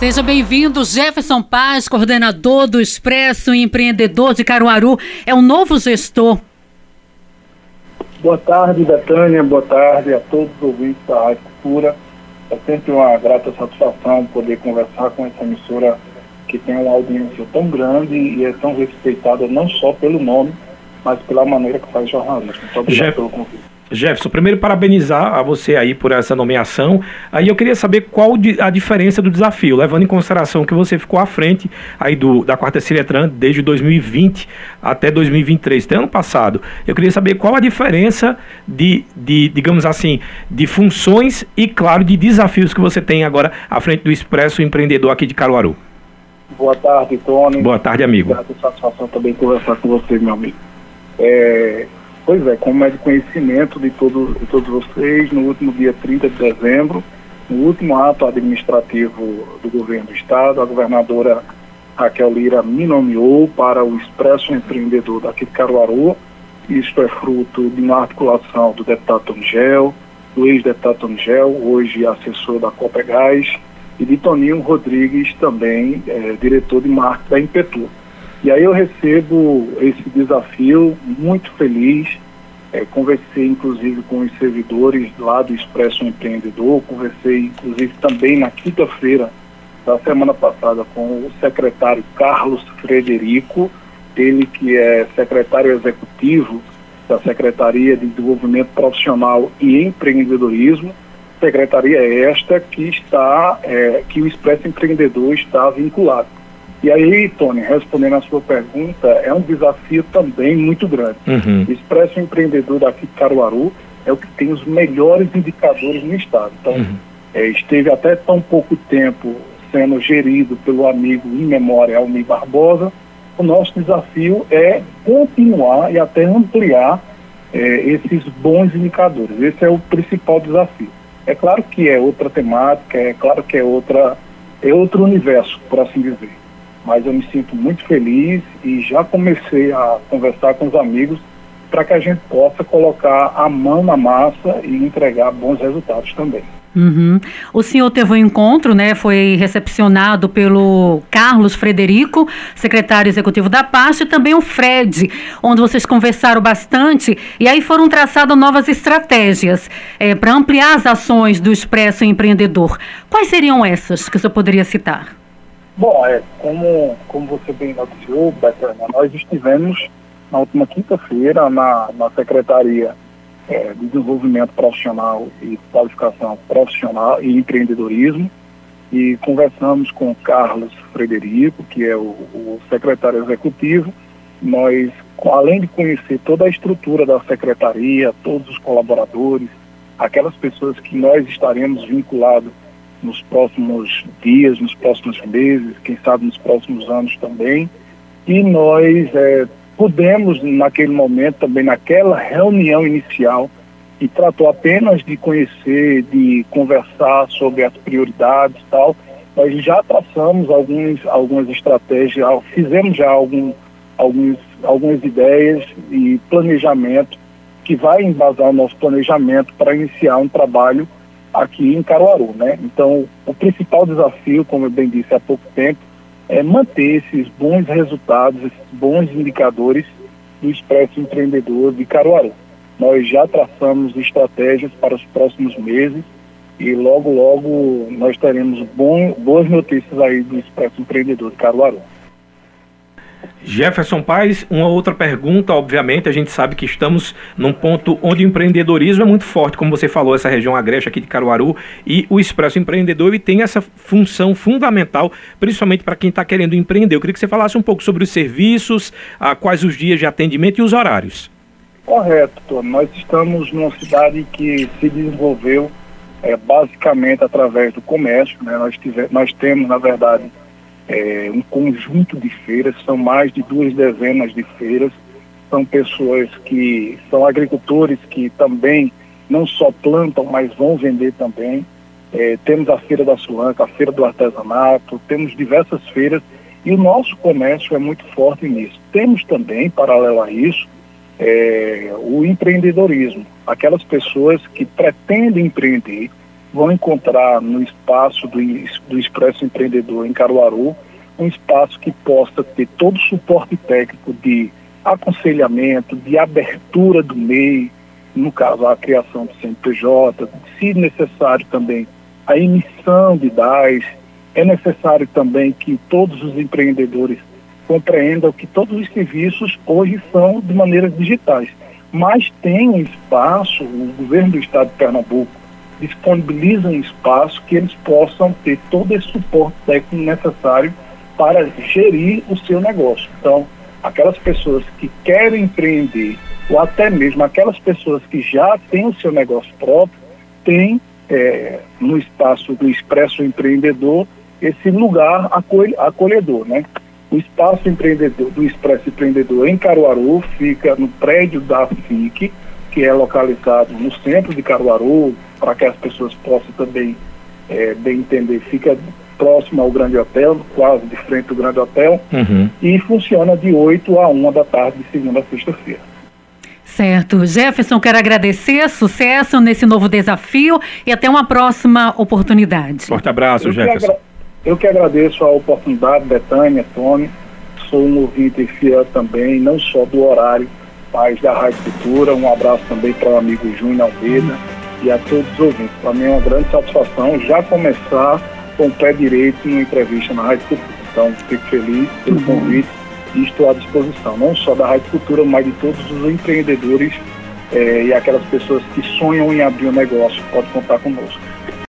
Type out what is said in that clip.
Seja bem-vindo, Jefferson Paz, coordenador do Expresso Empreendedor de Caruaru, é o novo gestor. Boa tarde, Betânia, boa tarde a todos os ouvintes da Rádio Cultura. É sempre uma grata satisfação poder conversar com essa emissora que tem uma audiência tão grande e é tão respeitada não só pelo nome, mas pela maneira que faz jornalismo. Muito obrigado Jeff... pelo convite. Jefferson, primeiro parabenizar a você aí por essa nomeação. Aí eu queria saber qual a diferença do desafio, levando em consideração que você ficou à frente aí do, da quarta Ciretran desde 2020 até 2023, até ano passado. Eu queria saber qual a diferença de, de, digamos assim, de funções e, claro, de desafios que você tem agora à frente do Expresso Empreendedor aqui de Caruaru. Boa tarde, Tony. Boa tarde, amigo. Boa satisfação também conversar com você, meu amigo. É, Pois é, como é de conhecimento de, todo, de todos vocês, no último dia 30 de dezembro, no último ato administrativo do governo do Estado, a governadora Raquel Lira me nomeou para o Expresso Empreendedor daqui de Caruaru. Isto é fruto de uma articulação do deputado Tony do ex-deputado Tony hoje assessor da Copegás, e de Toninho Rodrigues, também é, diretor de marketing da Impetu. E aí eu recebo esse desafio muito feliz. É, conversei inclusive com os servidores lá do Expresso Empreendedor, conversei inclusive também na quinta-feira da semana passada com o secretário Carlos Frederico, ele que é secretário executivo da Secretaria de Desenvolvimento Profissional e Empreendedorismo, secretaria esta que está, é, que o Expresso Empreendedor está vinculado. E aí, Tony, respondendo a sua pergunta, é um desafio também muito grande. Uhum. O Expresso Empreendedor daqui de Caruaru é o que tem os melhores indicadores no estado. Então, uhum. é, esteve até tão pouco tempo sendo gerido pelo amigo em memória Almir Barbosa. O nosso desafio é continuar e até ampliar é, esses bons indicadores. Esse é o principal desafio. É claro que é outra temática, é claro que é outra é outro universo, por assim dizer mas eu me sinto muito feliz e já comecei a conversar com os amigos para que a gente possa colocar a mão na massa e entregar bons resultados também. Uhum. O senhor teve um encontro, né? Foi recepcionado pelo Carlos Frederico, secretário executivo da pasta, e também o Fred, onde vocês conversaram bastante e aí foram traçadas novas estratégias é, para ampliar as ações do Expresso Empreendedor. Quais seriam essas que o senhor poderia citar? Bom, é, como, como você bem noticiou, Betânia, nós estivemos na última quinta-feira na, na Secretaria é, de Desenvolvimento Profissional e Qualificação Profissional e Empreendedorismo e conversamos com Carlos Frederico, que é o, o secretário executivo. Nós, além de conhecer toda a estrutura da secretaria, todos os colaboradores, aquelas pessoas que nós estaremos vinculados nos próximos dias, nos próximos meses, quem sabe nos próximos anos também. E nós é, pudemos, naquele momento, também naquela reunião inicial, e tratou apenas de conhecer, de conversar sobre as prioridades e tal, nós já traçamos alguns, algumas estratégias, fizemos já algum, alguns, algumas ideias e planejamento que vai embasar o nosso planejamento para iniciar um trabalho aqui em Caruaru, né? Então, o principal desafio, como eu bem disse há pouco tempo, é manter esses bons resultados, esses bons indicadores do Expresso Empreendedor de Caruaru. Nós já traçamos estratégias para os próximos meses e logo, logo nós teremos bom, boas notícias aí do Expresso Empreendedor de Caruaru. Jefferson Paz, uma outra pergunta, obviamente, a gente sabe que estamos num ponto onde o empreendedorismo é muito forte, como você falou, essa região agreste aqui de Caruaru, e o Expresso Empreendedor ele tem essa função fundamental, principalmente para quem está querendo empreender. Eu queria que você falasse um pouco sobre os serviços, a, quais os dias de atendimento e os horários. Correto. Nós estamos numa cidade que se desenvolveu é, basicamente através do comércio. Né? Nós, tive, nós temos, na verdade, é, um conjunto de feiras, são mais de duas dezenas de feiras, são pessoas que são agricultores que também não só plantam, mas vão vender também. É, temos a Feira da Sulanca, a Feira do Artesanato, temos diversas feiras e o nosso comércio é muito forte nisso. Temos também, paralelo a isso, é, o empreendedorismo. Aquelas pessoas que pretendem empreender, vão encontrar no espaço do, do Expresso Empreendedor em Caruaru um espaço que possa ter todo o suporte técnico de aconselhamento, de abertura do MEI, no caso a criação do CNPJ, se necessário também a emissão de DAS, é necessário também que todos os empreendedores compreendam que todos os serviços hoje são de maneiras digitais, mas tem um espaço, o governo do estado de Pernambuco disponibiliza um espaço que eles possam ter todo esse suporte técnico necessário para gerir o seu negócio. Então, aquelas pessoas que querem empreender ou até mesmo aquelas pessoas que já têm o seu negócio próprio, têm é, no espaço do Expresso Empreendedor esse lugar acolhedor, né? O espaço empreendedor do Expresso Empreendedor em Caruaru fica no prédio da FIC, que é localizado no centro de Caruaru, para que as pessoas possam também é, bem entender, fica próximo ao Grande Hotel, quase de frente ao Grande Hotel, uhum. e funciona de 8 a 1 da tarde, de segunda a sexta-feira. Certo. Jefferson, quero agradecer, sucesso nesse novo desafio e até uma próxima oportunidade. Forte abraço, eu Jefferson. Que eu que agradeço a oportunidade, Betânia, Tony. Sou um ouvinte fiel também, não só do horário, mas da Rádio Cultura. Um abraço também para o amigo Júnior Almeida e a todos os ouvintes. Para mim é uma grande satisfação já começar com o pé direito numa entrevista na Rádio Cultura. Então, fico feliz pelo convite e estou à disposição, não só da Rádio Cultura, mas de todos os empreendedores eh, e aquelas pessoas que sonham em abrir um negócio. Pode contar conosco.